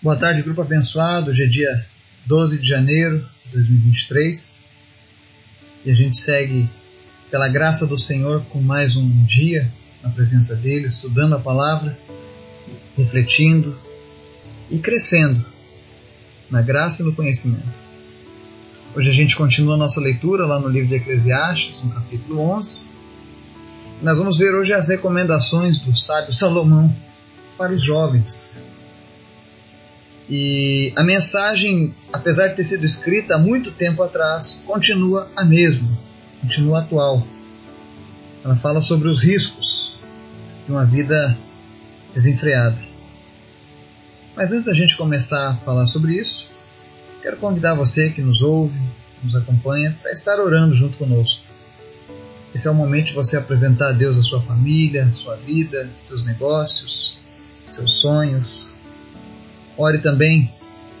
Boa tarde, grupo abençoado. Hoje é dia 12 de janeiro de 2023 e a gente segue, pela graça do Senhor, com mais um dia na presença dele, estudando a palavra, refletindo e crescendo na graça e no conhecimento. Hoje a gente continua a nossa leitura lá no livro de Eclesiastes, no capítulo 11. Nós vamos ver hoje as recomendações do sábio Salomão para os jovens e a mensagem, apesar de ter sido escrita há muito tempo atrás, continua a mesma, continua atual. Ela fala sobre os riscos de uma vida desenfreada. Mas antes da gente começar a falar sobre isso, quero convidar você que nos ouve, nos acompanha, para estar orando junto conosco. Esse é o momento de você apresentar a Deus a sua família, sua vida, seus negócios, seus sonhos, Ore também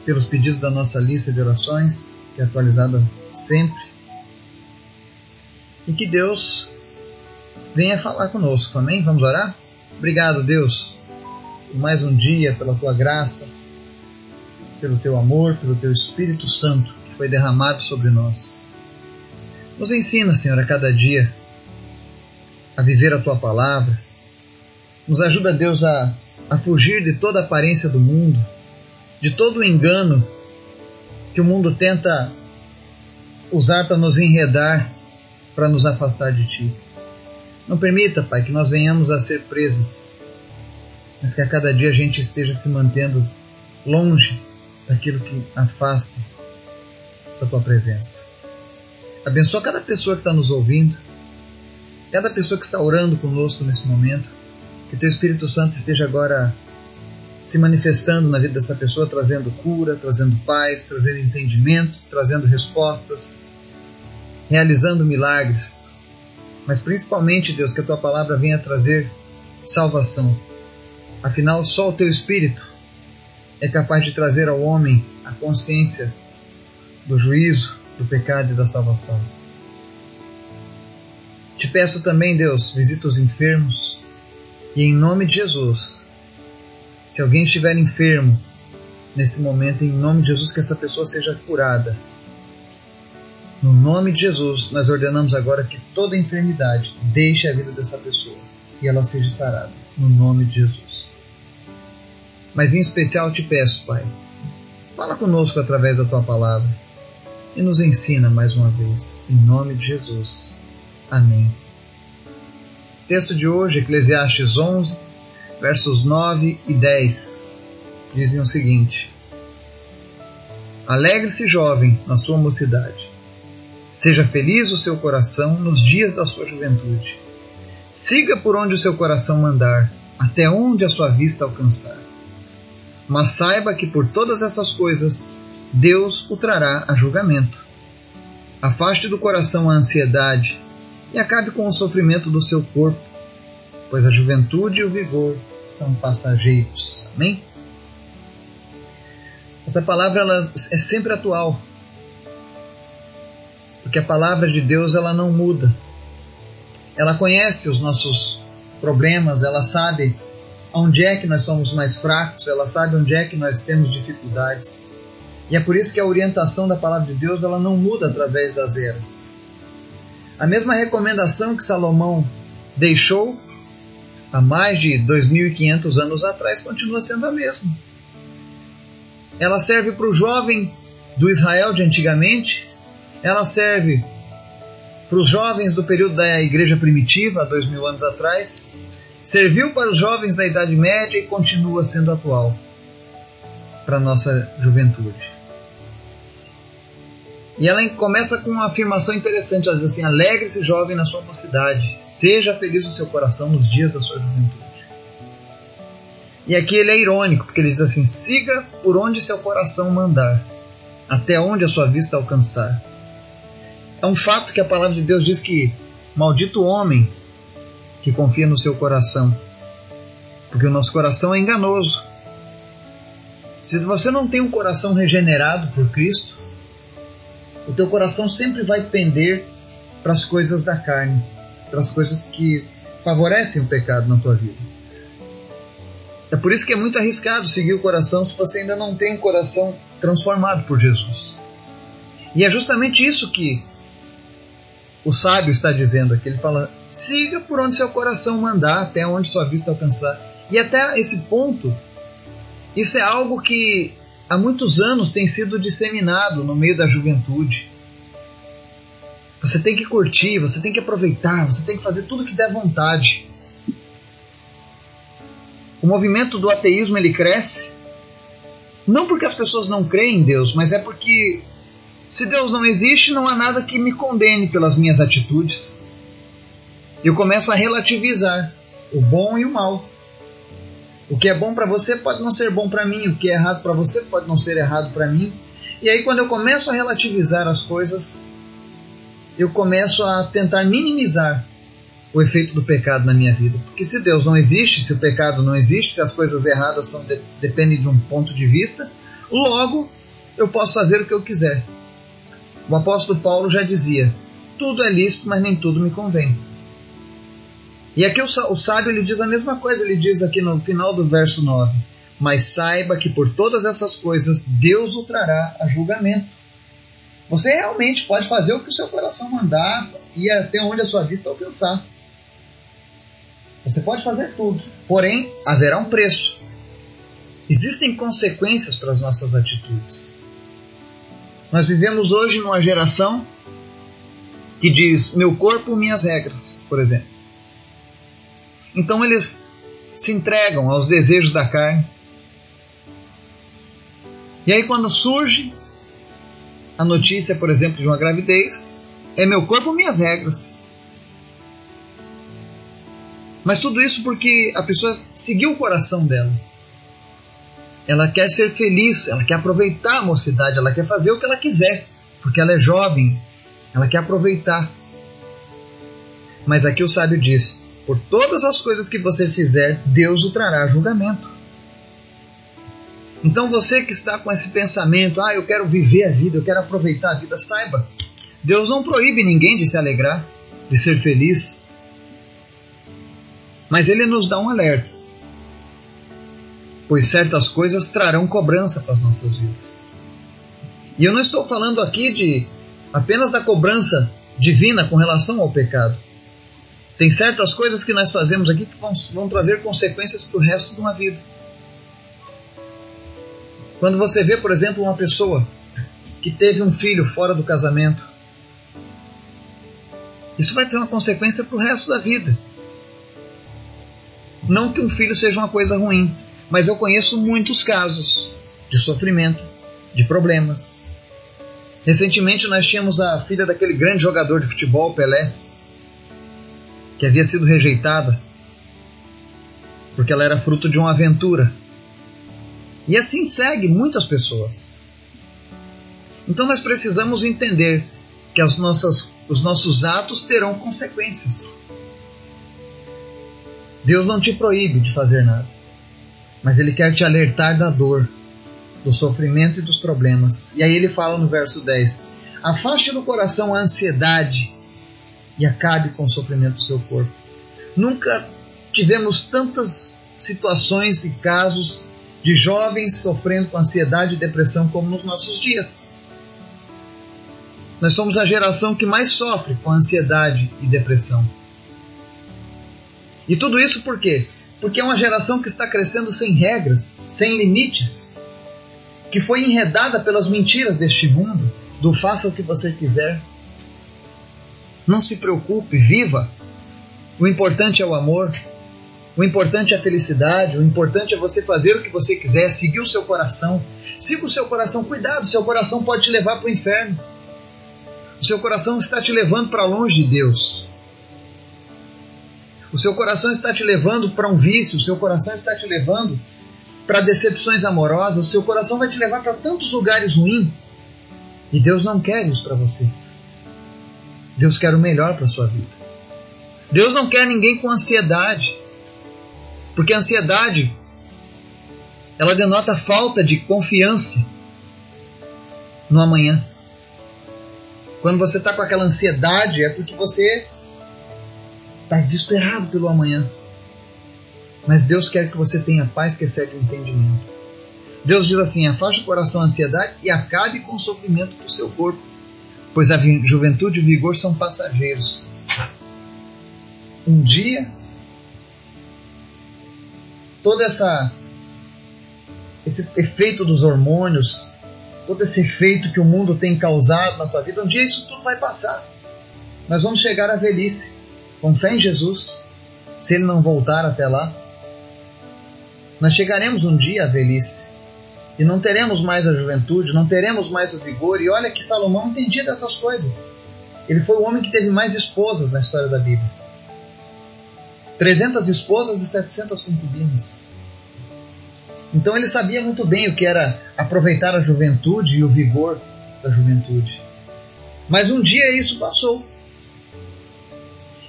pelos pedidos da nossa lista de orações, que é atualizada sempre. E que Deus venha falar conosco, amém? Vamos orar? Obrigado, Deus, por mais um dia, pela tua graça, pelo teu amor, pelo teu Espírito Santo que foi derramado sobre nós. Nos ensina, Senhor, a cada dia a viver a tua palavra. Nos ajuda, Deus, a, a fugir de toda aparência do mundo de todo o engano que o mundo tenta usar para nos enredar, para nos afastar de Ti. Não permita, Pai, que nós venhamos a ser presas, mas que a cada dia a gente esteja se mantendo longe daquilo que afasta da Tua presença. Abençoa cada pessoa que está nos ouvindo, cada pessoa que está orando conosco nesse momento, que Teu Espírito Santo esteja agora se manifestando na vida dessa pessoa, trazendo cura, trazendo paz, trazendo entendimento, trazendo respostas, realizando milagres. Mas principalmente, Deus, que a tua palavra venha trazer salvação. Afinal, só o teu Espírito é capaz de trazer ao homem a consciência do juízo, do pecado e da salvação. Te peço também, Deus, visita os enfermos e em nome de Jesus, se alguém estiver enfermo nesse momento, em nome de Jesus, que essa pessoa seja curada. No nome de Jesus, nós ordenamos agora que toda enfermidade deixe a vida dessa pessoa e ela seja sarada. No nome de Jesus. Mas em especial te peço, Pai, fala conosco através da tua palavra e nos ensina mais uma vez. Em nome de Jesus. Amém. Texto de hoje, Eclesiastes 11, versos 9 e 10, dizem o seguinte: Alegre-se, jovem, na sua mocidade. Seja feliz o seu coração nos dias da sua juventude. Siga por onde o seu coração mandar, até onde a sua vista alcançar. Mas saiba que por todas essas coisas Deus o trará a julgamento. Afaste do coração a ansiedade e acabe com o sofrimento do seu corpo pois a juventude e o vigor são passageiros. Amém? Essa palavra ela é sempre atual. Porque a palavra de Deus ela não muda. Ela conhece os nossos problemas, ela sabe onde é que nós somos mais fracos, ela sabe onde é que nós temos dificuldades. E é por isso que a orientação da palavra de Deus ela não muda através das eras. A mesma recomendação que Salomão deixou há mais de 2.500 anos atrás continua sendo a mesma. Ela serve para o jovem do Israel de antigamente, ela serve para os jovens do período da igreja primitiva, há dois mil anos atrás, serviu para os jovens da Idade Média e continua sendo atual para a nossa juventude. E ela começa com uma afirmação interessante. Ela diz assim: Alegre-se, jovem, na sua mocidade. Seja feliz o seu coração nos dias da sua juventude. E aqui ele é irônico, porque ele diz assim: Siga por onde seu coração mandar, até onde a sua vista alcançar. É um fato que a palavra de Deus diz que maldito homem que confia no seu coração, porque o nosso coração é enganoso. Se você não tem um coração regenerado por Cristo, o teu coração sempre vai pender para as coisas da carne, para as coisas que favorecem o pecado na tua vida. É por isso que é muito arriscado seguir o coração se você ainda não tem um coração transformado por Jesus. E é justamente isso que o sábio está dizendo aqui. Ele fala: siga por onde seu coração mandar, até onde sua vista alcançar. E até esse ponto, isso é algo que há muitos anos tem sido disseminado no meio da juventude. Você tem que curtir, você tem que aproveitar, você tem que fazer tudo que der vontade. O movimento do ateísmo ele cresce não porque as pessoas não creem em Deus, mas é porque se Deus não existe, não há nada que me condene pelas minhas atitudes. Eu começo a relativizar o bom e o mal. O que é bom para você pode não ser bom para mim, o que é errado para você pode não ser errado para mim. E aí, quando eu começo a relativizar as coisas, eu começo a tentar minimizar o efeito do pecado na minha vida. Porque se Deus não existe, se o pecado não existe, se as coisas erradas são de, dependem de um ponto de vista, logo eu posso fazer o que eu quiser. O apóstolo Paulo já dizia: tudo é lícito, mas nem tudo me convém. E aqui o, o sábio ele diz a mesma coisa, ele diz aqui no final do verso 9: Mas saiba que por todas essas coisas Deus o trará a julgamento. Você realmente pode fazer o que o seu coração mandar e até onde a sua vista alcançar. Você pode fazer tudo, porém haverá um preço. Existem consequências para as nossas atitudes. Nós vivemos hoje numa geração que diz meu corpo, minhas regras, por exemplo. Então eles se entregam aos desejos da carne. E aí, quando surge a notícia, por exemplo, de uma gravidez, é meu corpo, minhas regras. Mas tudo isso porque a pessoa seguiu o coração dela. Ela quer ser feliz, ela quer aproveitar a mocidade, ela quer fazer o que ela quiser, porque ela é jovem, ela quer aproveitar. Mas aqui o sábio diz: por todas as coisas que você fizer, Deus o trará julgamento. Então você que está com esse pensamento, ah, eu quero viver a vida, eu quero aproveitar a vida, saiba, Deus não proíbe ninguém de se alegrar, de ser feliz. Mas ele nos dá um alerta. Pois certas coisas trarão cobrança para as nossas vidas. E eu não estou falando aqui de apenas da cobrança divina com relação ao pecado. Tem certas coisas que nós fazemos aqui que vão, vão trazer consequências para o resto de uma vida. Quando você vê, por exemplo, uma pessoa que teve um filho fora do casamento, isso vai ter uma consequência para o resto da vida. Não que um filho seja uma coisa ruim, mas eu conheço muitos casos de sofrimento, de problemas. Recentemente nós tínhamos a filha daquele grande jogador de futebol, Pelé, que havia sido rejeitada porque ela era fruto de uma aventura. E assim segue muitas pessoas. Então nós precisamos entender que as nossas, os nossos atos terão consequências. Deus não te proíbe de fazer nada, mas Ele quer te alertar da dor, do sofrimento e dos problemas. E aí ele fala no verso 10: Afaste do coração a ansiedade e acabe com o sofrimento do seu corpo. Nunca tivemos tantas situações e casos de jovens sofrendo com ansiedade e depressão como nos nossos dias. Nós somos a geração que mais sofre com ansiedade e depressão. E tudo isso por quê? Porque é uma geração que está crescendo sem regras, sem limites, que foi enredada pelas mentiras deste mundo, do faça o que você quiser. Não se preocupe, viva. O importante é o amor, o importante é a felicidade, o importante é você fazer o que você quiser, seguir o seu coração. Siga o seu coração, cuidado, seu coração pode te levar para o inferno. O seu coração está te levando para longe de Deus. O seu coração está te levando para um vício, o seu coração está te levando para decepções amorosas, o seu coração vai te levar para tantos lugares ruins. E Deus não quer isso para você. Deus quer o melhor para sua vida. Deus não quer ninguém com ansiedade. Porque a ansiedade ela denota falta de confiança no amanhã. Quando você está com aquela ansiedade, é porque você está desesperado pelo amanhã. Mas Deus quer que você tenha paz que excede o entendimento. Deus diz assim: afaste o coração a ansiedade e acabe com o sofrimento do seu corpo, pois a juventude e o vigor são passageiros. Um dia, toda essa esse efeito dos hormônios, todo esse efeito que o mundo tem causado na tua vida, um dia isso tudo vai passar. Nós vamos chegar à velhice, com fé em Jesus, se ele não voltar até lá. Nós chegaremos um dia à velhice e não teremos mais a juventude, não teremos mais o vigor. E olha que Salomão entendia dessas coisas. Ele foi o homem que teve mais esposas na história da Bíblia. 300 esposas e 700 concubinas. Então ele sabia muito bem o que era aproveitar a juventude e o vigor da juventude. Mas um dia isso passou.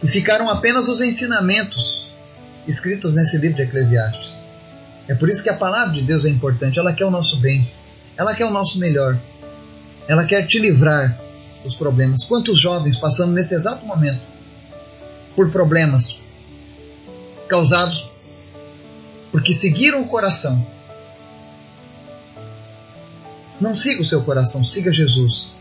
E ficaram apenas os ensinamentos escritos nesse livro de Eclesiastes. É por isso que a palavra de Deus é importante. Ela quer o nosso bem. Ela quer o nosso melhor. Ela quer te livrar dos problemas. Quantos jovens passando nesse exato momento por problemas causados porque seguiram o coração. Não siga o seu coração, siga Jesus.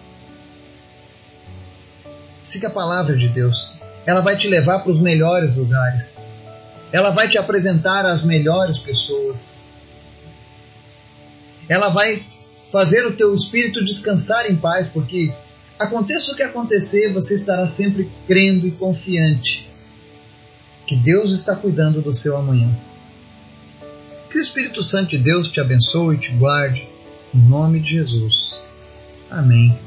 Siga a palavra de Deus. Ela vai te levar para os melhores lugares. Ela vai te apresentar as melhores pessoas. Ela vai fazer o teu espírito descansar em paz, porque aconteça o que acontecer, você estará sempre crendo e confiante que Deus está cuidando do seu amanhã. Que o Espírito Santo de Deus te abençoe e te guarde. Em nome de Jesus. Amém.